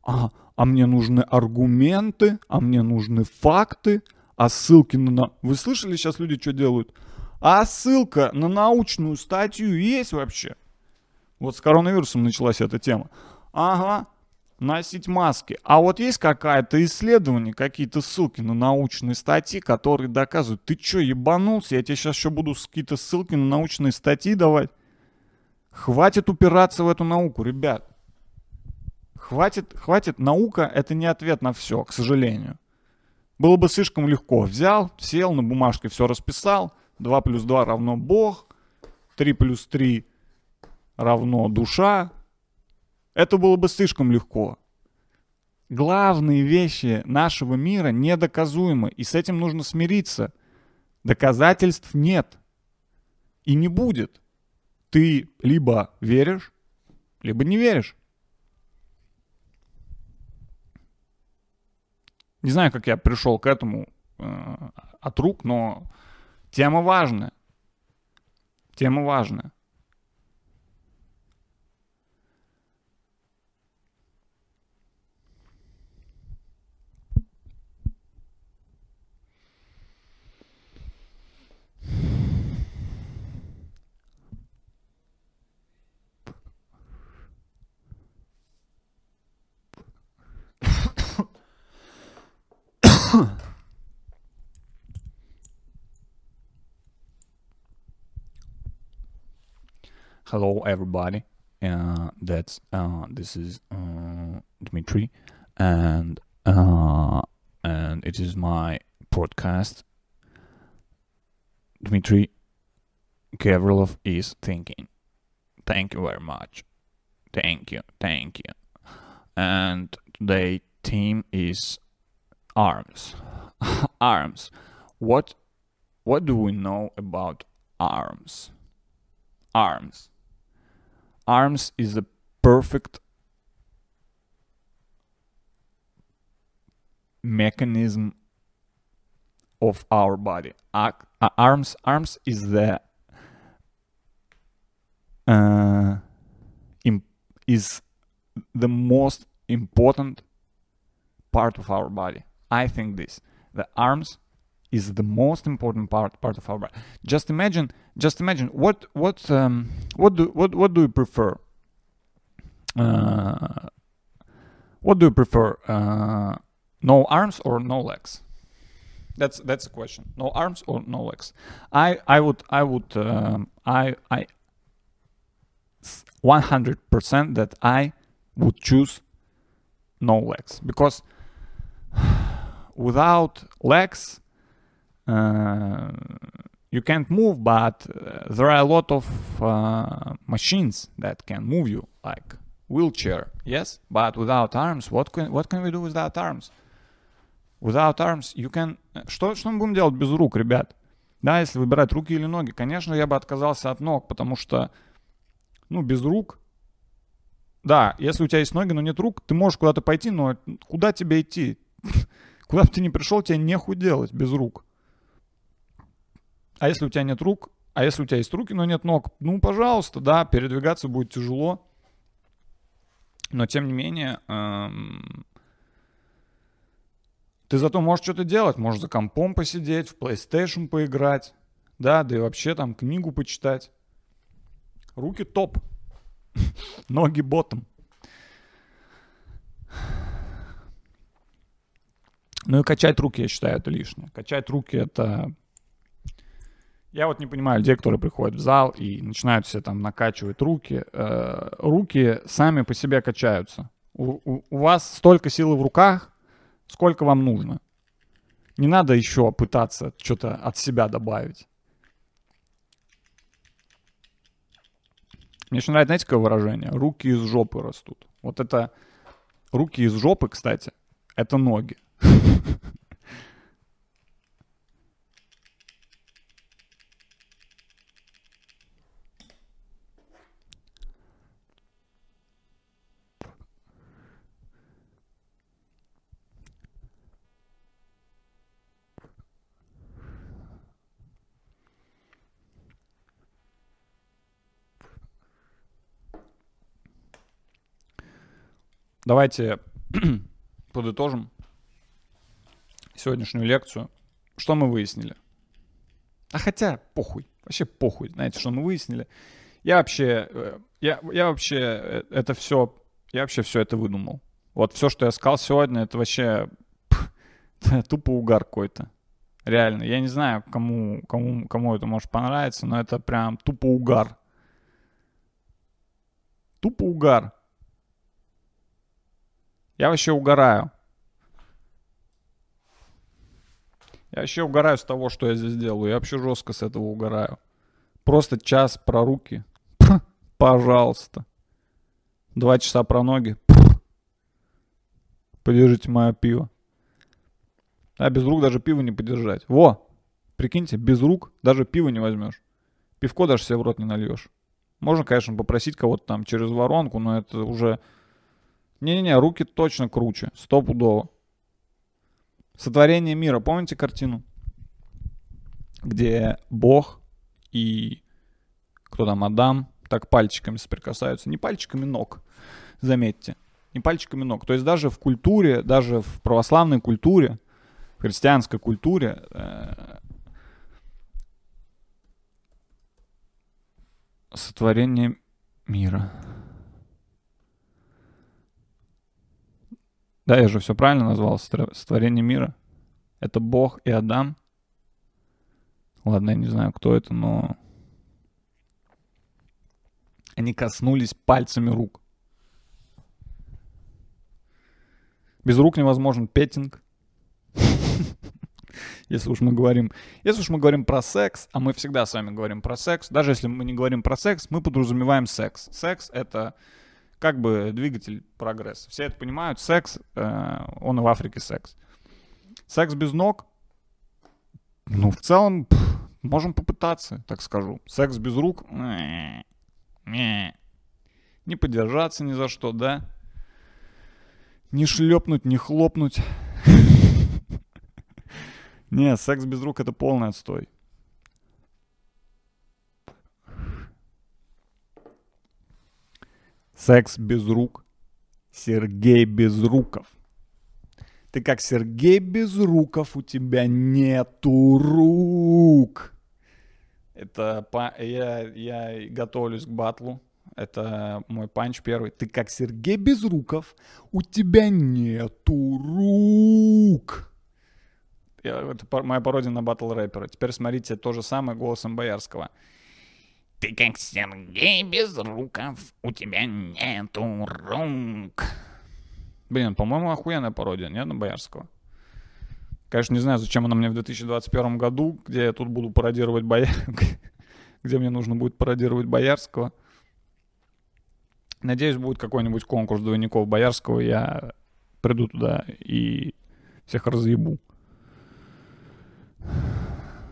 а, а мне нужны аргументы, а мне нужны факты, а ссылки на... на-». Вы слышали сейчас люди что делают? А ссылка на научную статью есть вообще? Вот с коронавирусом началась эта тема. Ага, носить маски. А вот есть какое-то исследование, какие-то ссылки на научные статьи, которые доказывают, ты что, ебанулся? Я тебе сейчас еще буду какие-то ссылки на научные статьи давать. Хватит упираться в эту науку, ребят. Хватит, хватит. Наука — это не ответ на все, к сожалению. Было бы слишком легко. Взял, сел на бумажке, все расписал. 2 плюс 2 равно Бог. 3 плюс 3 равно душа. Это было бы слишком легко. Главные вещи нашего мира недоказуемы, и с этим нужно смириться. Доказательств нет. И не будет. Ты либо веришь, либо не веришь. Не знаю, как я пришел к этому э, от рук, но тема важная. Тема важная. Hello, everybody. Uh, that's uh, this is uh, Dmitry, and uh, and it is my podcast. Dmitry Gavrilov is thinking. Thank you very much. Thank you, thank you. And today team is arms. arms. What what do we know about arms? Arms. Arms is the perfect mechanism of our body. Uh, arms arms is the uh, is the most important part of our body. I think this. The arms is the most important part part of our body. Just imagine, just imagine what what um, what do what what do you prefer? Uh, what do you prefer? Uh, no arms or no legs? That's that's the question. No arms or no legs? I I would I would um, I I 100% that I would choose no legs because without legs uh, you can't move but uh, there are a lot of uh, machines that can move you like wheelchair yes? But without arms what can what can we do without arms? Without arms you can что что мы будем делать без рук ребят? Да если выбирать руки или ноги. Конечно я бы отказался от ног потому что ну без рук да, если у тебя есть ноги, но нет рук, ты можешь куда-то пойти, но куда тебе идти? Куда бы ты ни пришел, тебе нехуй делать без рук. А если у тебя нет рук, а если у тебя есть руки, но нет ног, ну, пожалуйста, да, передвигаться будет тяжело. Но, тем не менее, эм, ты зато можешь что-то делать. Можешь за компом посидеть, в PlayStation поиграть, да, да и вообще там книгу почитать. Руки топ. Ноги ботом. Ну и качать руки, я считаю, это лишнее. Качать руки это... Я вот не понимаю людей, которые приходят в зал и начинают все там накачивать руки. Э, руки сами по себе качаются. У, у, у вас столько силы в руках, сколько вам нужно. Не надо еще пытаться что-то от себя добавить. Мне еще нравится, знаете, какое выражение? Руки из жопы растут. Вот это руки из жопы, кстати, это ноги. Давайте подытожим сегодняшнюю лекцию. Что мы выяснили? А хотя, похуй. Вообще похуй, знаете, что мы выяснили. Я вообще, э, я, я вообще э, это все, я вообще все это выдумал. Вот все, что я сказал сегодня, это вообще это тупо угар какой-то. Реально. Я не знаю, кому, кому, кому это может понравиться, но это прям тупо угар. Тупо угар. Я вообще угораю. Я вообще угораю с того, что я здесь делаю. Я вообще жестко с этого угораю. Просто час про руки. Пожалуйста. Два часа про ноги. Подержите мое пиво. А без рук даже пиво не подержать. Во! Прикиньте, без рук даже пиво не возьмешь. Пивко даже себе в рот не нальешь. Можно, конечно, попросить кого-то там через воронку, но это уже... Не-не-не, руки точно круче. Стопудово. Сотворение мира. Помните картину? Где Бог и кто там, Адам, так пальчиками соприкасаются. Не пальчиками ног, заметьте. Не пальчиками ног. То есть даже в культуре, даже в православной культуре, в христианской культуре э, сотворение мира. Да, я же все правильно назвал, сотворение мира. Это Бог и Адам. Ладно, я не знаю, кто это, но... Они коснулись пальцами рук. Без рук невозможен петинг. Если уж мы говорим, если уж мы говорим про секс, а мы всегда с вами говорим про секс, даже если мы не говорим про секс, мы подразумеваем секс. Секс это как бы двигатель прогресса. Все это понимают. Секс, э, он в Африке секс. Секс без ног, ну, в целом, пф, можем попытаться, так скажу. Секс без рук, не подержаться ни за что, да? Не шлепнуть, не хлопнуть. Не, секс без рук это полный отстой. Секс без рук. Сергей Безруков. Ты как Сергей Безруков, у тебя нету рук. Это по... я, я готовлюсь к батлу. Это мой панч первый. Ты как Сергей Безруков, у тебя нету рук. Я, это моя пародия на батл рэпера. Теперь смотрите то же самое голосом Боярского. Ты как Сергей Безруков, у тебя нету рук. Блин, по-моему, охуенная пародия, нет, на Боярского? Конечно, не знаю, зачем она мне в 2021 году, где я тут буду пародировать Боя... где мне нужно будет пародировать Боярского. Надеюсь, будет какой-нибудь конкурс двойников Боярского, я приду туда и всех разъебу.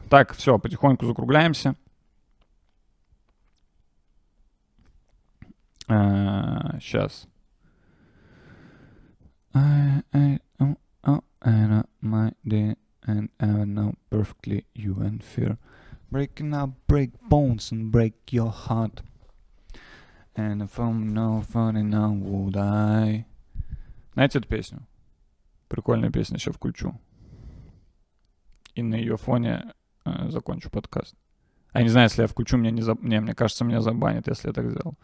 Так, все, потихоньку закругляемся. Сейчас. I, I, oh, oh, and uh, my day, and I know perfectly you and fear. Breaking up, break bones and break your heart. And if I'm no funny now would I. Знаете эту песню? Прикольная песня, сейчас включу. И на ее фоне э, закончу подкаст. А я не знаю, если я включу, мне не заб... не, мне кажется, меня забанят, если я так сделал.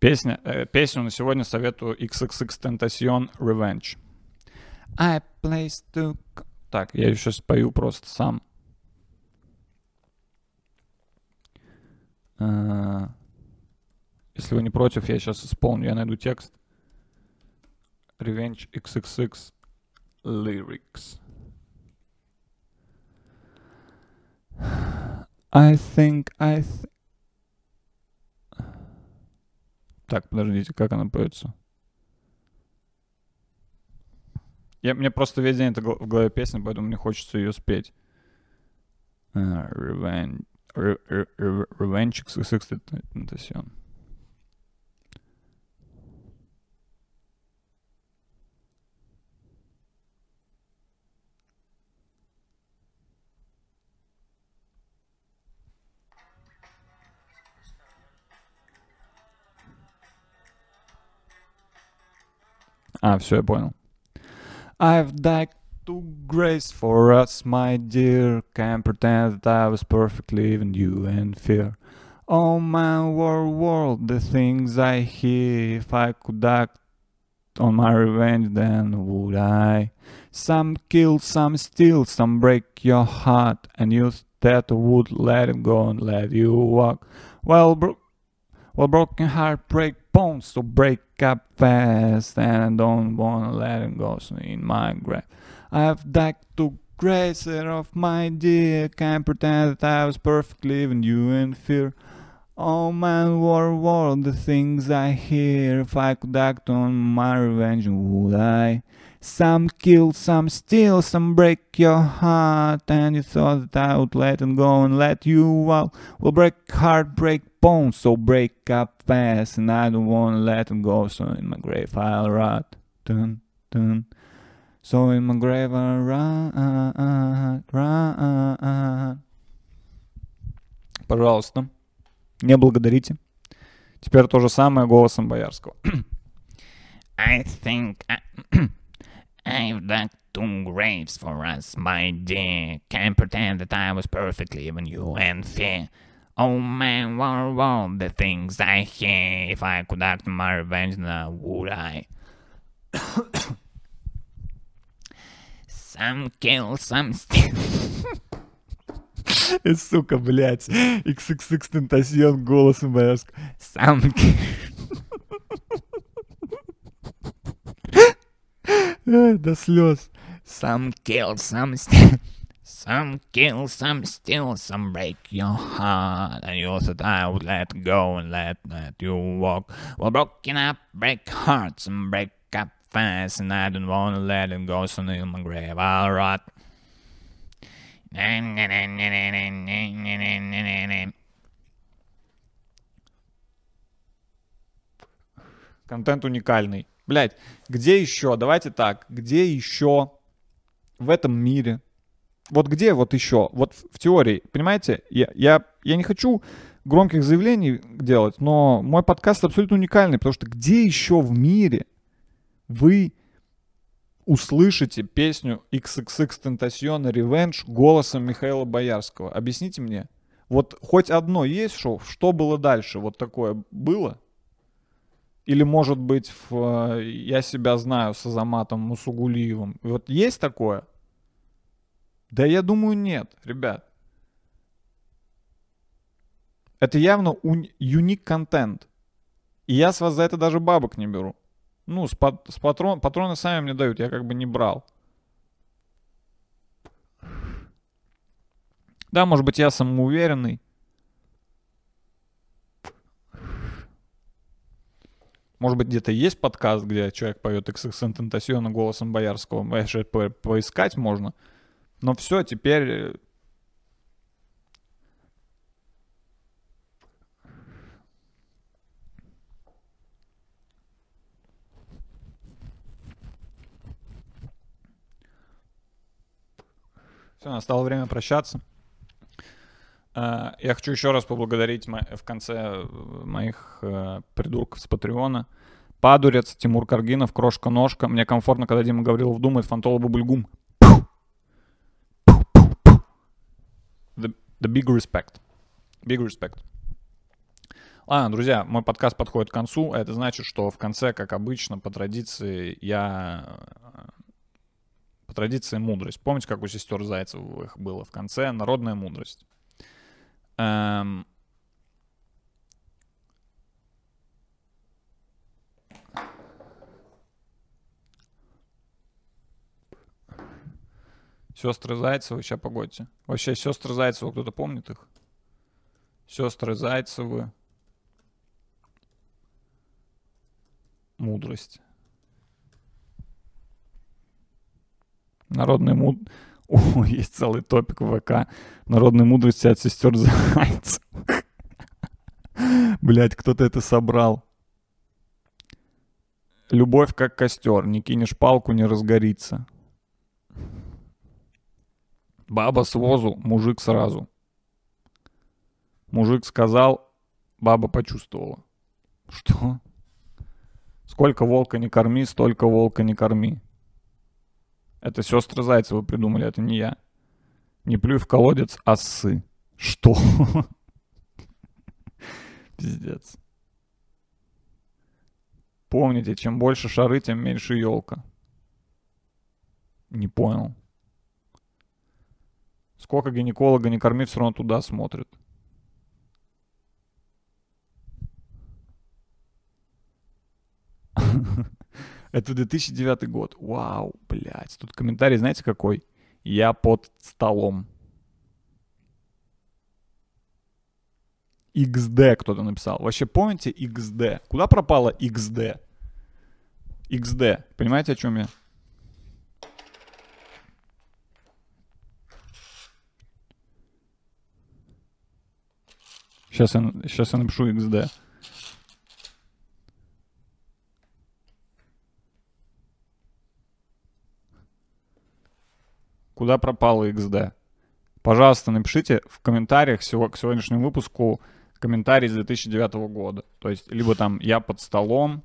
Песня, э, песню на сегодня советую XXX Tentacion Revenge. I place to... Так, я ее сейчас спою просто сам. А, Если вы не против, я сейчас исполню. Я найду текст. Revenge XXX Lyrics. I think I... Th- Так, подождите, как она поется? Я, мне просто весь день это в голове песня, поэтому мне хочется ее спеть. А, Revenge, Re- Re- Re- Revenge XXX Tentacion. А, все, я понял. I've died to grace for us, my dear. Can't pretend that I was perfectly even you and fear. Oh my world, world, the things I hear. If I could act on my revenge, then would I? Some kill, some steal, some break your heart, and you that would let it go and let you walk. Well, bro- well, broken heart break bones, so break up fast, and I don't wanna let it go so in my grave. I've died to grace of my dear, can't pretend that I was perfect, leaving you in fear. Oh man, war, war, the things I hear. If I could act on my revenge, would I? Some kill, some steal, some break your heart, and you thought that I would let them go and let you out. Well, break heart, break bones, so break up fast, and I don't wanna let them go, so in my grave I'll rot. Dun, dun. So in my grave I'll rot, rot. Пожалуйста, не благодарите. Теперь то же самое голосом Боярского. I think I, I've dug two graves for us, my dear. Can't pretend that I was perfectly even you and fear. Oh man, wow, wow, the things I hear. If I could act my revenge now, would I? Some kill, some steal. И, сука, блядь, XXX Тентасьон голосом боярского. Some kill. До слез. Some kill, some steal. Some kill, some steal, some break your heart. And you said I would let go and let, let you walk. Well, broken up, break hearts and break up fast. And I don't want to let it go, so in my grave I'll rot. Контент уникальный. Блядь, где еще? Давайте так. Где еще в этом мире? Вот где вот еще? Вот в теории, понимаете? Я, я, я не хочу громких заявлений делать, но мой подкаст абсолютно уникальный, потому что где еще в мире вы услышите песню XXX Tentacion Revenge голосом Михаила Боярского? Объясните мне. Вот хоть одно есть шоу, что было дальше? Вот такое было? Или, может быть, в э, «Я себя знаю» с Азаматом Мусугулиевым. Вот есть такое? Да я думаю, нет, ребят. Это явно уни- юник контент. И я с вас за это даже бабок не беру. Ну, с, пат- с патрон, патроны сами мне дают, я как бы не брал. Да, может быть, я самоуверенный. Может быть, где-то есть подкаст, где человек поет XXN Tentacion голосом Боярского. Конечно, по- поискать можно. Но все, теперь... э, Все, настало время прощаться. Э, Я хочу еще раз поблагодарить в конце э, моих э, придурков с Патреона. Падурец, Тимур Каргинов, Крошка-ножка. Мне комфортно, когда Дима Гаврилов думает, Фантола Бубльгум. The, the big respect. Big respect. Ладно, друзья, мой подкаст подходит к концу. а Это значит, что в конце, как обычно, по традиции, я... э, По традиции мудрость. Помните, как у сестер Зайцевых было в конце? Народная мудрость. Эм, Сестры Зайцевы, сейчас погодьте. Вообще, сестры Зайцевы, кто-то помнит их? Сестры Зайцевы. Мудрость. Народная муд... О, есть целый топик в ВК. Народной мудрости от сестер Зайцевых. Блять, кто-то это собрал. Любовь как костер. Не кинешь палку, не разгорится. Баба с возу, мужик сразу. Мужик сказал, баба почувствовала. Что? Сколько волка не корми, столько волка не корми. Это сестры Зайцева придумали, это не я. Не плюй в колодец, а. Что? Пиздец. Помните, чем больше шары, тем меньше елка. Не понял. Сколько гинеколога не корми, все равно туда смотрит. Это 2009 год. Вау, блядь. Тут комментарий, знаете, какой? Я под столом. XD кто-то написал. Вообще помните XD? Куда пропала XD? XD. Понимаете, о чем я? Сейчас я, сейчас я напишу XD. Куда пропала XD? Пожалуйста, напишите в комментариях к сегодняшнему выпуску комментарий с 2009 года. То есть, либо там «Я под столом»,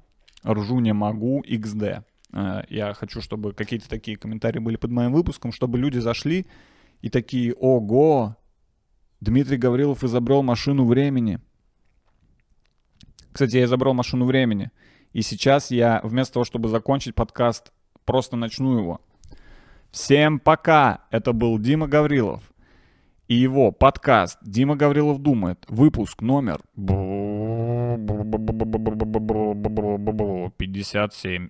«Ржу не могу», XD. Э, Я хочу, чтобы какие-то такие комментарии были под моим выпуском, чтобы люди зашли и такие «Ого! Дмитрий Гаврилов изобрел машину времени». Кстати, я изобрел машину времени. И сейчас я, вместо того, чтобы закончить подкаст, просто начну его. Всем пока! Это был Дима Гаврилов и его подкаст «Дима Гаврилов думает», выпуск номер 57.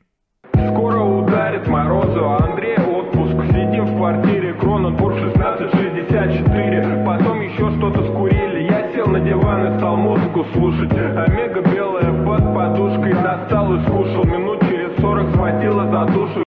Скоро ударит морозу, а Андрей отпуск. Сидим в квартире, Кроненбург 1664. Потом еще что-то скурили. Я сел на диван и стал музыку слушать. Омега белая под подушкой достал и скушал. Минут через сорок схватила за душу.